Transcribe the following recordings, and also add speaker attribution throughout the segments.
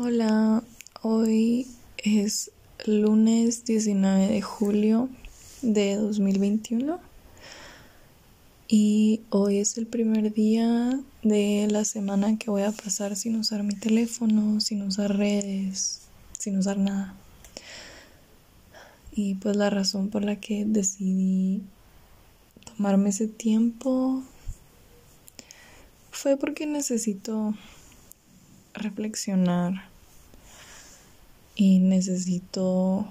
Speaker 1: Hola, hoy es lunes 19 de julio de 2021 y hoy es el primer día de la semana que voy a pasar sin usar mi teléfono, sin usar redes, sin usar nada. Y pues la razón por la que decidí tomarme ese tiempo fue porque necesito reflexionar y necesito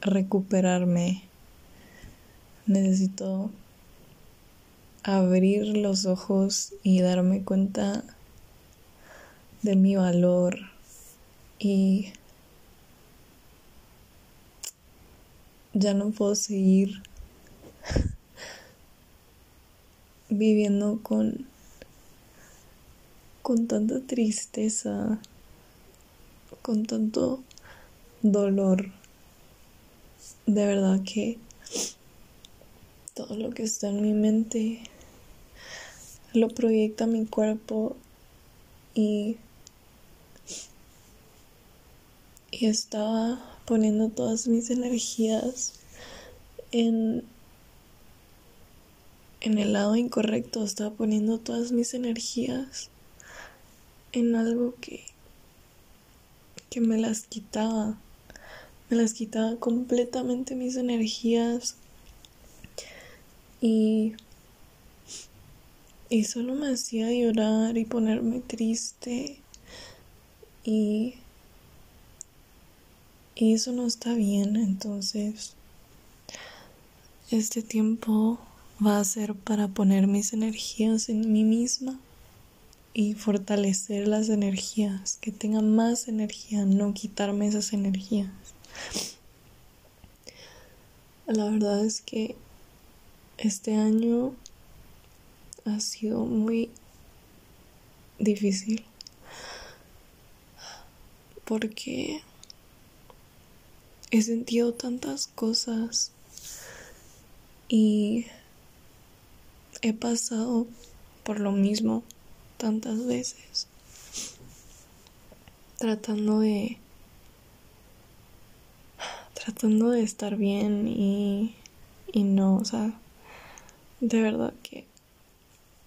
Speaker 1: recuperarme. Necesito abrir los ojos y darme cuenta de mi valor y ya no puedo seguir viviendo con con tanta tristeza, con tanto dolor. De verdad que todo lo que está en mi mente lo proyecta mi cuerpo y, y estaba poniendo todas mis energías en en el lado incorrecto, estaba poniendo todas mis energías en algo que, que me las quitaba. Las quitaba completamente mis energías. Y, y solo me hacía llorar y ponerme triste. Y, y eso no está bien. Entonces, este tiempo va a ser para poner mis energías en mí misma y fortalecer las energías, que tenga más energía, no quitarme esas energías. La verdad es que este año ha sido muy difícil porque he sentido tantas cosas y he pasado por lo mismo tantas veces tratando de tratando de estar bien y y no, o sea, de verdad que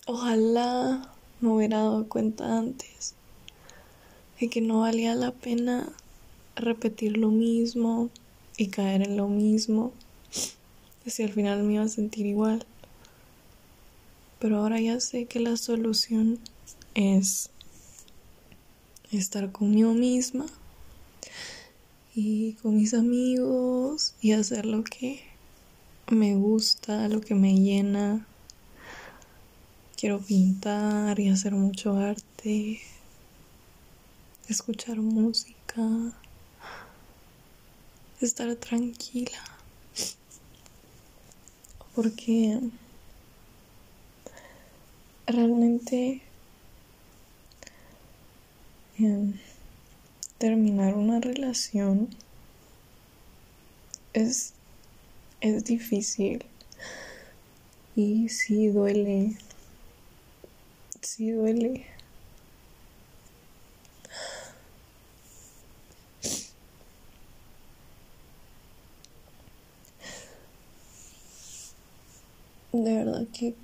Speaker 1: ojalá me hubiera dado cuenta antes de que no valía la pena repetir lo mismo y caer en lo mismo, si al final me iba a sentir igual. Pero ahora ya sé que la solución es estar conmigo misma y con mis amigos y hacer lo que me gusta, lo que me llena. Quiero pintar y hacer mucho arte, escuchar música, estar tranquila. Porque realmente terminar una relación es, es difícil y sí duele, sí duele. De verdad que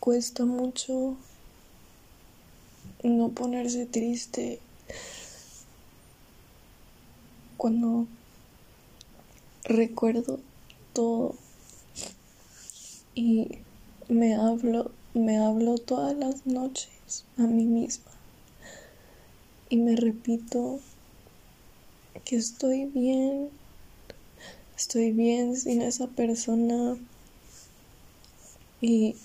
Speaker 1: cuesta mucho no ponerse triste cuando recuerdo todo. Y me hablo, me hablo todas las noches a mí misma. Y me repito que estoy bien, estoy bien sin esa persona. Y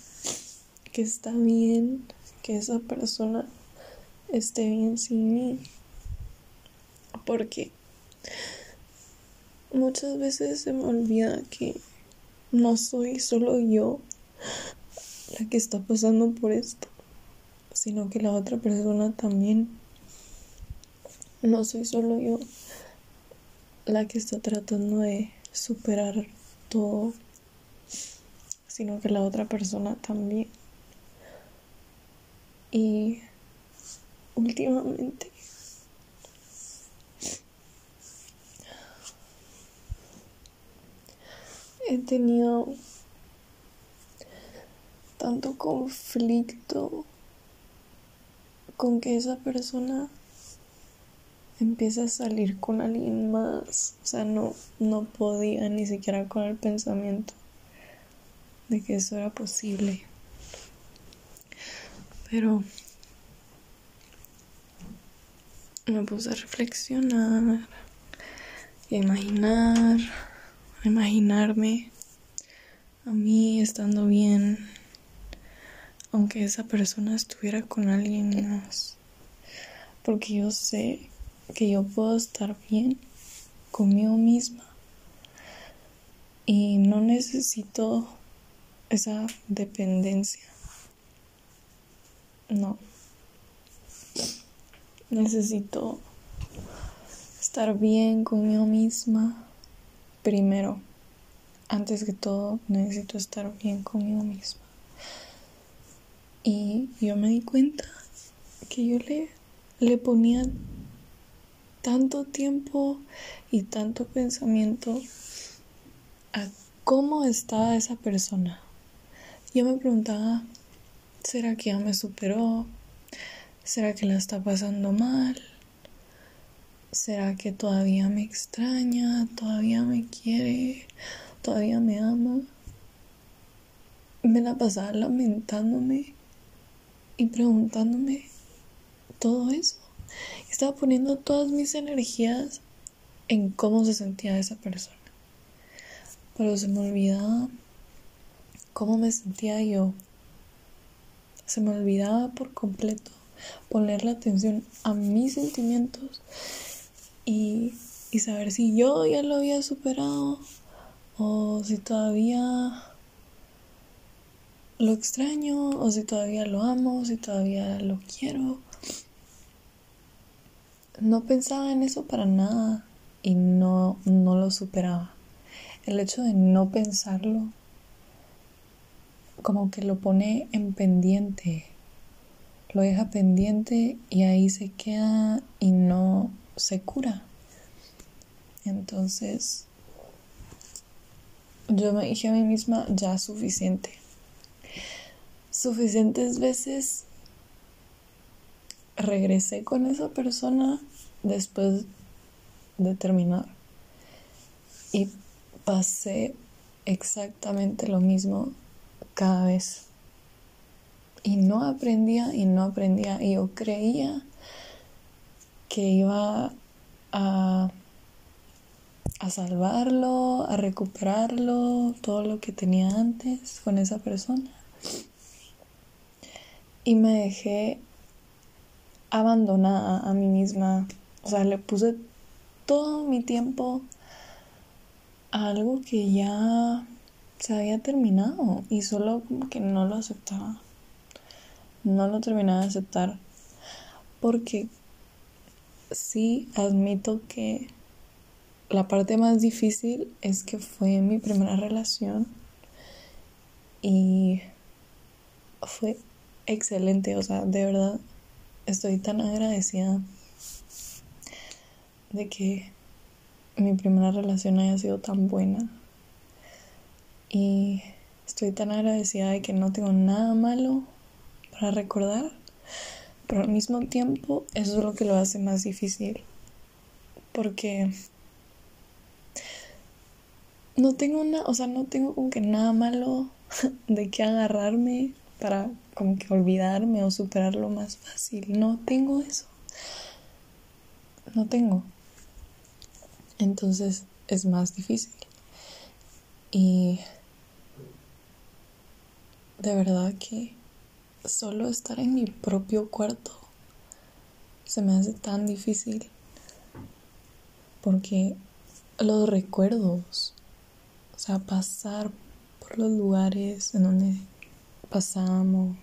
Speaker 1: que está bien que esa persona esté bien sin mí. Porque muchas veces se me olvida que no soy solo yo la que está pasando por esto, sino que la otra persona también. No soy solo yo la que está tratando de superar todo, sino que la otra persona también. Y últimamente he tenido tanto conflicto con que esa persona empiece a salir con alguien más. O sea, no, no podía ni siquiera con el pensamiento de que eso era posible. Pero me puse a reflexionar y imaginar, imaginarme a mí estando bien, aunque esa persona estuviera con alguien más. Porque yo sé que yo puedo estar bien conmigo misma y no necesito esa dependencia. No. Necesito estar bien conmigo misma primero. Antes que todo, necesito estar bien conmigo misma. Y yo me di cuenta que yo le, le ponía tanto tiempo y tanto pensamiento a cómo estaba esa persona. Yo me preguntaba, ¿será que ya me superó? ¿Será que la está pasando mal? ¿Será que todavía me extraña? ¿Todavía me quiere? ¿Todavía me ama? Me la pasaba lamentándome y preguntándome todo eso. Estaba poniendo todas mis energías en cómo se sentía esa persona. Pero se me olvidaba cómo me sentía yo. Se me olvidaba por completo poner la atención a mis sentimientos y, y saber si yo ya lo había superado o si todavía lo extraño o si todavía lo amo, si todavía lo quiero no pensaba en eso para nada y no, no lo superaba. El hecho de no pensarlo como que lo pone en pendiente, lo deja pendiente y ahí se queda y no se cura. Entonces, yo me dije a mí misma, ya suficiente. Suficientes veces regresé con esa persona después de terminar y pasé exactamente lo mismo cada vez y no aprendía y no aprendía y yo creía que iba a a salvarlo, a recuperarlo, todo lo que tenía antes con esa persona. Y me dejé abandonada a mí misma. O sea, le puse todo mi tiempo a algo que ya se había terminado y solo como que no lo aceptaba. No lo terminaba de aceptar porque sí admito que la parte más difícil es que fue mi primera relación y fue excelente, o sea, de verdad estoy tan agradecida de que mi primera relación haya sido tan buena. Y estoy tan agradecida de que no tengo nada malo para recordar. Pero al mismo tiempo eso es lo que lo hace más difícil. Porque no tengo nada, o sea, no tengo como que nada malo de que agarrarme para como que olvidarme o superarlo más fácil. No tengo eso. No tengo. Entonces es más difícil. Y de verdad que solo estar en mi propio cuarto se me hace tan difícil. Porque los recuerdos, o sea, pasar por los lugares en donde pasamos,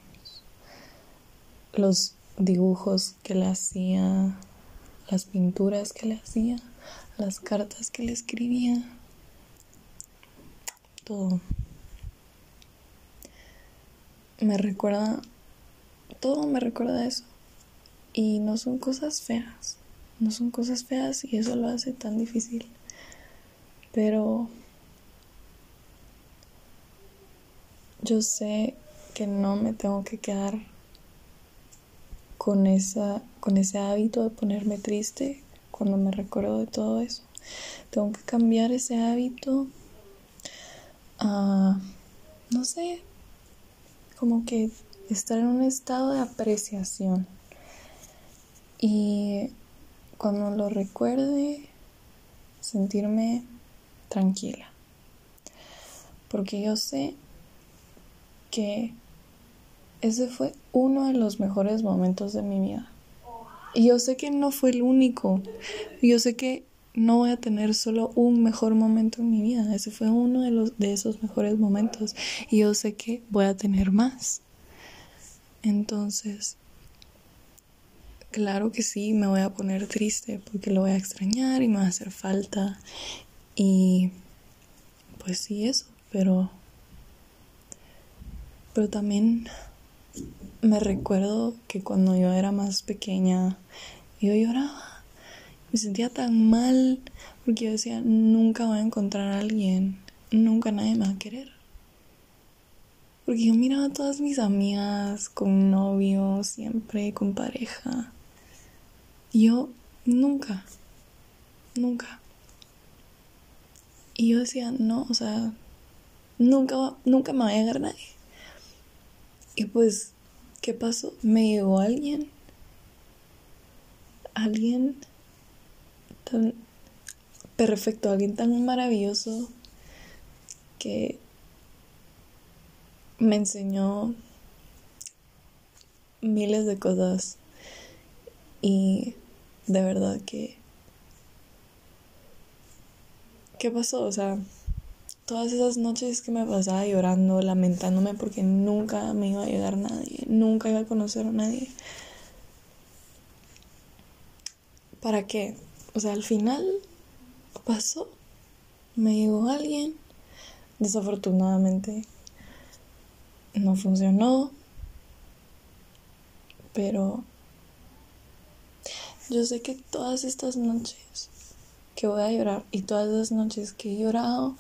Speaker 1: los dibujos que le hacía, las pinturas que le hacía, las cartas que le escribía, todo. Me recuerda, todo me recuerda eso. Y no son cosas feas, no son cosas feas y eso lo hace tan difícil. Pero yo sé que no me tengo que quedar con, esa, con ese hábito de ponerme triste cuando me recuerdo de todo eso. Tengo que cambiar ese hábito a, no sé, como que estar en un estado de apreciación. Y cuando lo recuerde, sentirme tranquila. Porque yo sé que ese fue uno de los mejores momentos de mi vida. Y yo sé que no fue el único. Yo sé que no voy a tener solo un mejor momento en mi vida. Ese fue uno de, los, de esos mejores momentos. Y yo sé que voy a tener más. Entonces, claro que sí, me voy a poner triste porque lo voy a extrañar y me va a hacer falta. Y pues sí, eso. Pero pero también me recuerdo que cuando yo era más pequeña, yo lloraba. Me sentía tan mal porque yo decía, nunca voy a encontrar a alguien, nunca nadie me va a querer. Porque yo miraba a todas mis amigas con novio, siempre con pareja. Y yo nunca, nunca. Y yo decía, no, o sea, nunca, nunca me va a llegar nadie. Y pues, ¿qué pasó? Me llegó alguien. Alguien tan perfecto, alguien tan maravilloso que me enseñó miles de cosas y de verdad que ¿qué pasó? O sea, todas esas noches que me pasaba llorando, lamentándome porque nunca me iba a llegar nadie, nunca iba a conocer a nadie. ¿Para qué? O sea, al final pasó, me llegó alguien, desafortunadamente no funcionó, pero yo sé que todas estas noches que voy a llorar y todas las noches que he llorado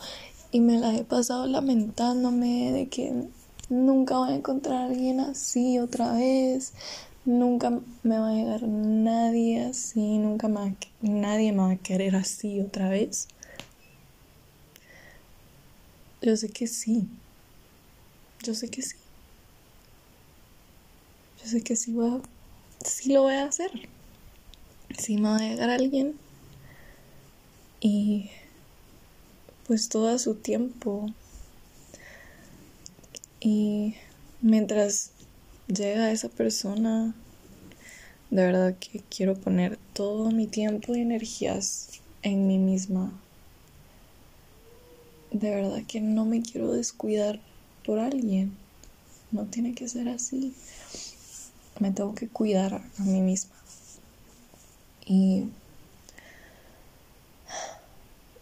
Speaker 1: y me la he pasado lamentándome de que nunca voy a encontrar a alguien así otra vez. Nunca me va a llegar nadie así, nunca nadie me va a querer así otra vez. Yo sé que sí. Yo sé que sí. Yo sé que sí, voy sí lo voy a hacer. Sí me va a llegar alguien. Y pues todo su tiempo. Y mientras llega esa persona, de verdad que quiero poner todo mi tiempo y energías en mí misma. De verdad que no me quiero descuidar por alguien. No tiene que ser así. Me tengo que cuidar a mí misma. Y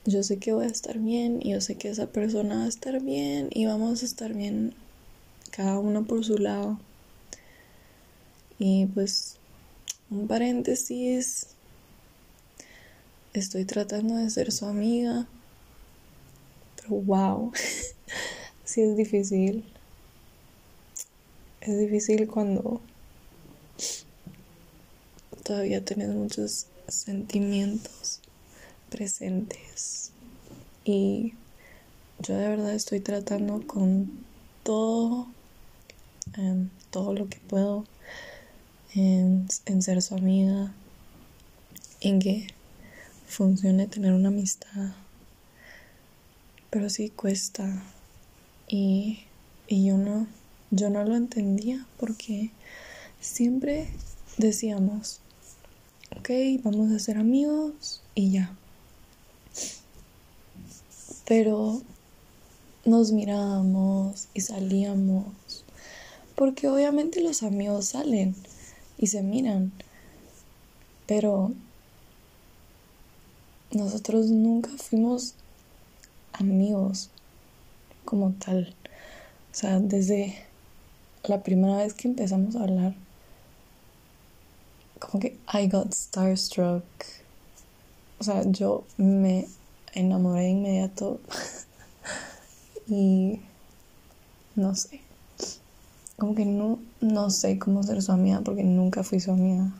Speaker 1: yo sé que voy a estar bien y yo sé que esa persona va a estar bien y vamos a estar bien cada uno por su lado. Y pues un paréntesis, estoy tratando de ser su amiga, pero wow, sí es difícil. Es difícil cuando todavía tienes muchos sentimientos presentes. Y yo de verdad estoy tratando con todo, em, todo lo que puedo en, en ser su amiga, en que funcione tener una amistad. Pero sí cuesta. Y, y yo no, yo no lo entendía porque siempre decíamos, ok, vamos a ser amigos y ya. Pero nos mirábamos y salíamos, porque obviamente los amigos salen y se miran, pero nosotros nunca fuimos amigos como tal. O sea, desde la primera vez que empezamos a hablar, como que I got starstruck. O sea, yo me enamoré de inmediato y no sé. Como que no, no sé cómo ser su amiga porque nunca fui su amiga.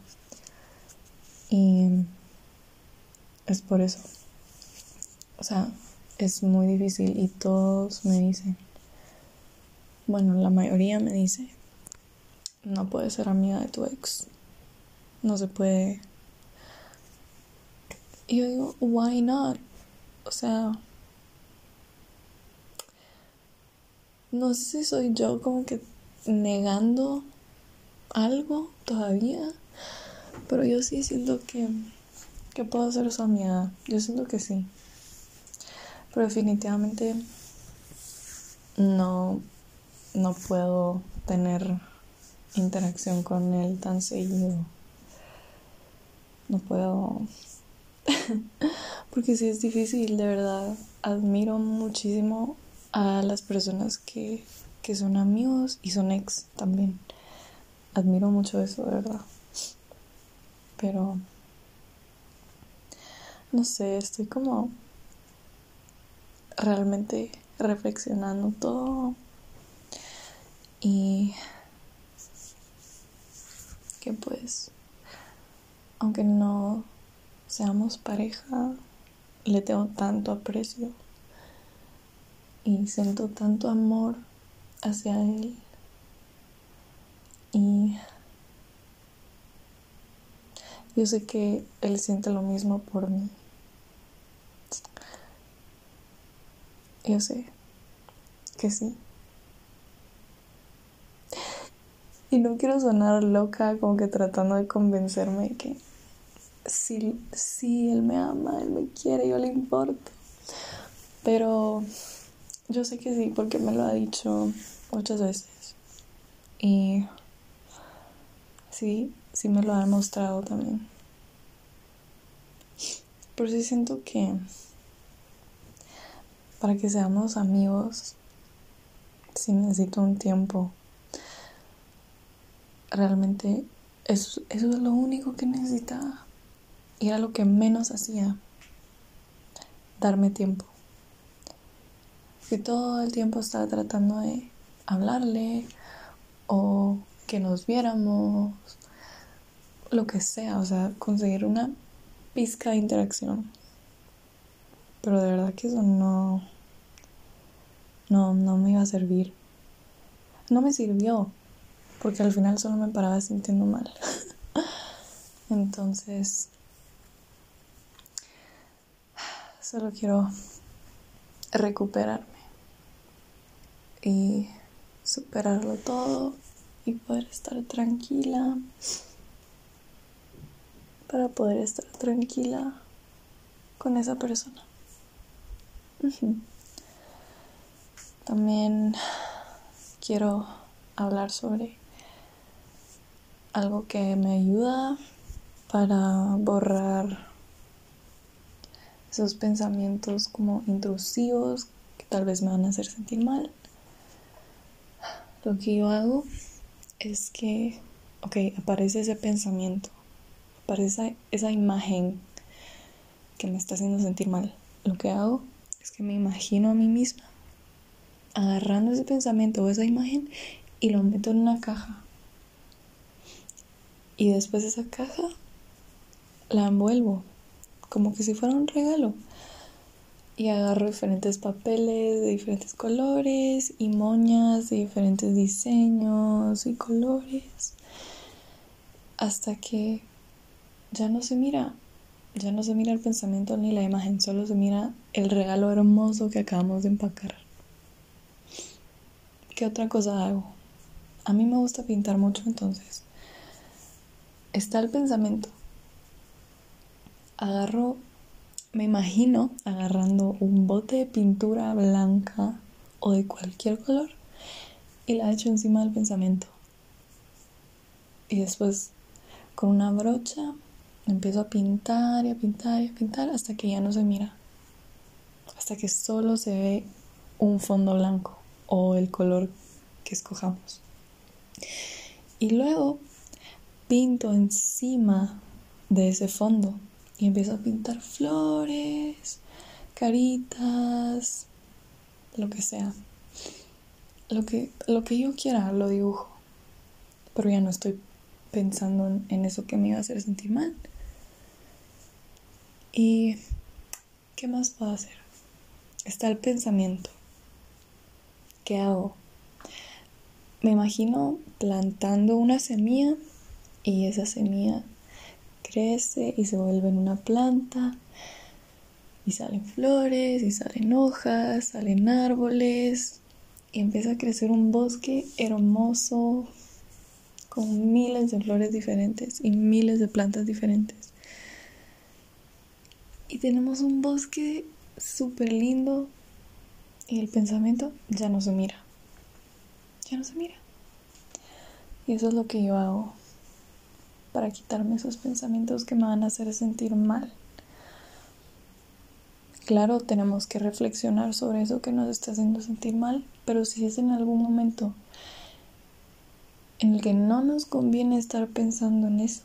Speaker 1: Y es por eso. O sea, es muy difícil y todos me dicen, bueno, la mayoría me dice, no puedes ser amiga de tu ex. No se puede. Y yo digo, why not? O sea, no sé si soy yo como que negando algo todavía, pero yo sí siento que, que puedo ser su amiga. Yo siento que sí. Pero definitivamente no, no puedo tener interacción con él tan seguido. No puedo. Porque sí es difícil, de verdad. Admiro muchísimo a las personas que, que son amigos y son ex también. Admiro mucho eso, de verdad. Pero. No sé, estoy como realmente reflexionando todo. Y que pues aunque no seamos pareja le tengo tanto aprecio y siento tanto amor hacia él. Y yo sé que él siente lo mismo por mí Yo sé que sí. Y no quiero sonar loca como que tratando de convencerme que si, si él me ama, él me quiere, yo le importo. Pero yo sé que sí, porque me lo ha dicho muchas veces. Y sí, sí me lo ha demostrado también. Pero sí siento que para que seamos amigos, si necesito un tiempo. Realmente eso, es lo único que necesitaba. Y era lo que menos hacía. Darme tiempo. Y todo el tiempo estaba tratando de hablarle o que nos viéramos, lo que sea, o sea, conseguir una pizca de interacción. Pero de verdad que eso no, no, no me iba a servir. No me sirvió, porque al final solo me paraba sintiendo mal. Entonces, solo quiero recuperarme y superarlo todo y poder estar tranquila para poder estar tranquila con esa persona. También quiero hablar sobre algo que me ayuda para borrar esos pensamientos como intrusivos que tal vez me van a hacer sentir mal. Lo que yo hago es que, ok, aparece ese pensamiento, aparece esa imagen que me está haciendo sentir mal. Lo que hago es que me imagino a mí misma agarrando ese pensamiento o esa imagen y lo meto en una caja. Y después esa caja la envuelvo como que si fuera un regalo. Y agarro diferentes papeles de diferentes colores y moñas de diferentes diseños y colores. Hasta que ya no se mira, ya no se mira el pensamiento ni la imagen, solo se mira el regalo hermoso que acabamos de empacar. ¿Qué otra cosa hago? A mí me gusta pintar mucho, entonces está el pensamiento. Agarro, me imagino agarrando un bote de pintura blanca o de cualquier color y la echo encima del pensamiento. Y después con una brocha empiezo a pintar y a pintar y a pintar hasta que ya no se mira. Hasta que solo se ve un fondo blanco o el color que escojamos. Y luego pinto encima de ese fondo y empiezo a pintar flores, caritas, lo que sea. Lo que, lo que yo quiera lo dibujo. Pero ya no estoy pensando en, en eso que me iba a hacer sentir mal. ¿Y qué más puedo hacer? Está el pensamiento. ¿Qué hago? Me imagino plantando una semilla y esa semilla crece y se vuelve en una planta y salen flores y salen hojas, salen árboles y empieza a crecer un bosque hermoso con miles de flores diferentes y miles de plantas diferentes. Y tenemos un bosque súper lindo y el pensamiento ya no se mira. Ya no se mira. Y eso es lo que yo hago para quitarme esos pensamientos que me van a hacer sentir mal. Claro, tenemos que reflexionar sobre eso que nos está haciendo sentir mal, pero si es en algún momento en el que no nos conviene estar pensando en eso,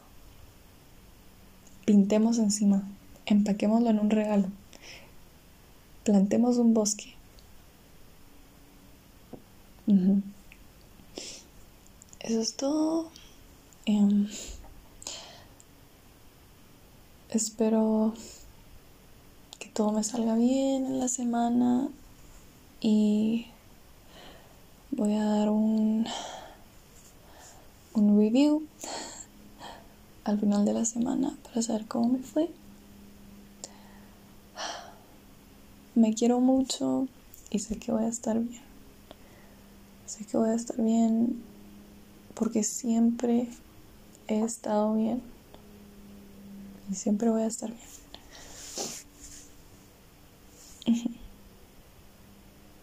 Speaker 1: pintemos encima, empaquémoslo en un regalo, plantemos un bosque. Eso es todo. Em, espero que todo me salga bien en la semana y voy a dar un, un review al final de la semana para saber cómo me fue. Me quiero mucho y sé que voy a estar bien. Sé que voy a estar bien porque siempre he estado bien y siempre voy a estar bien.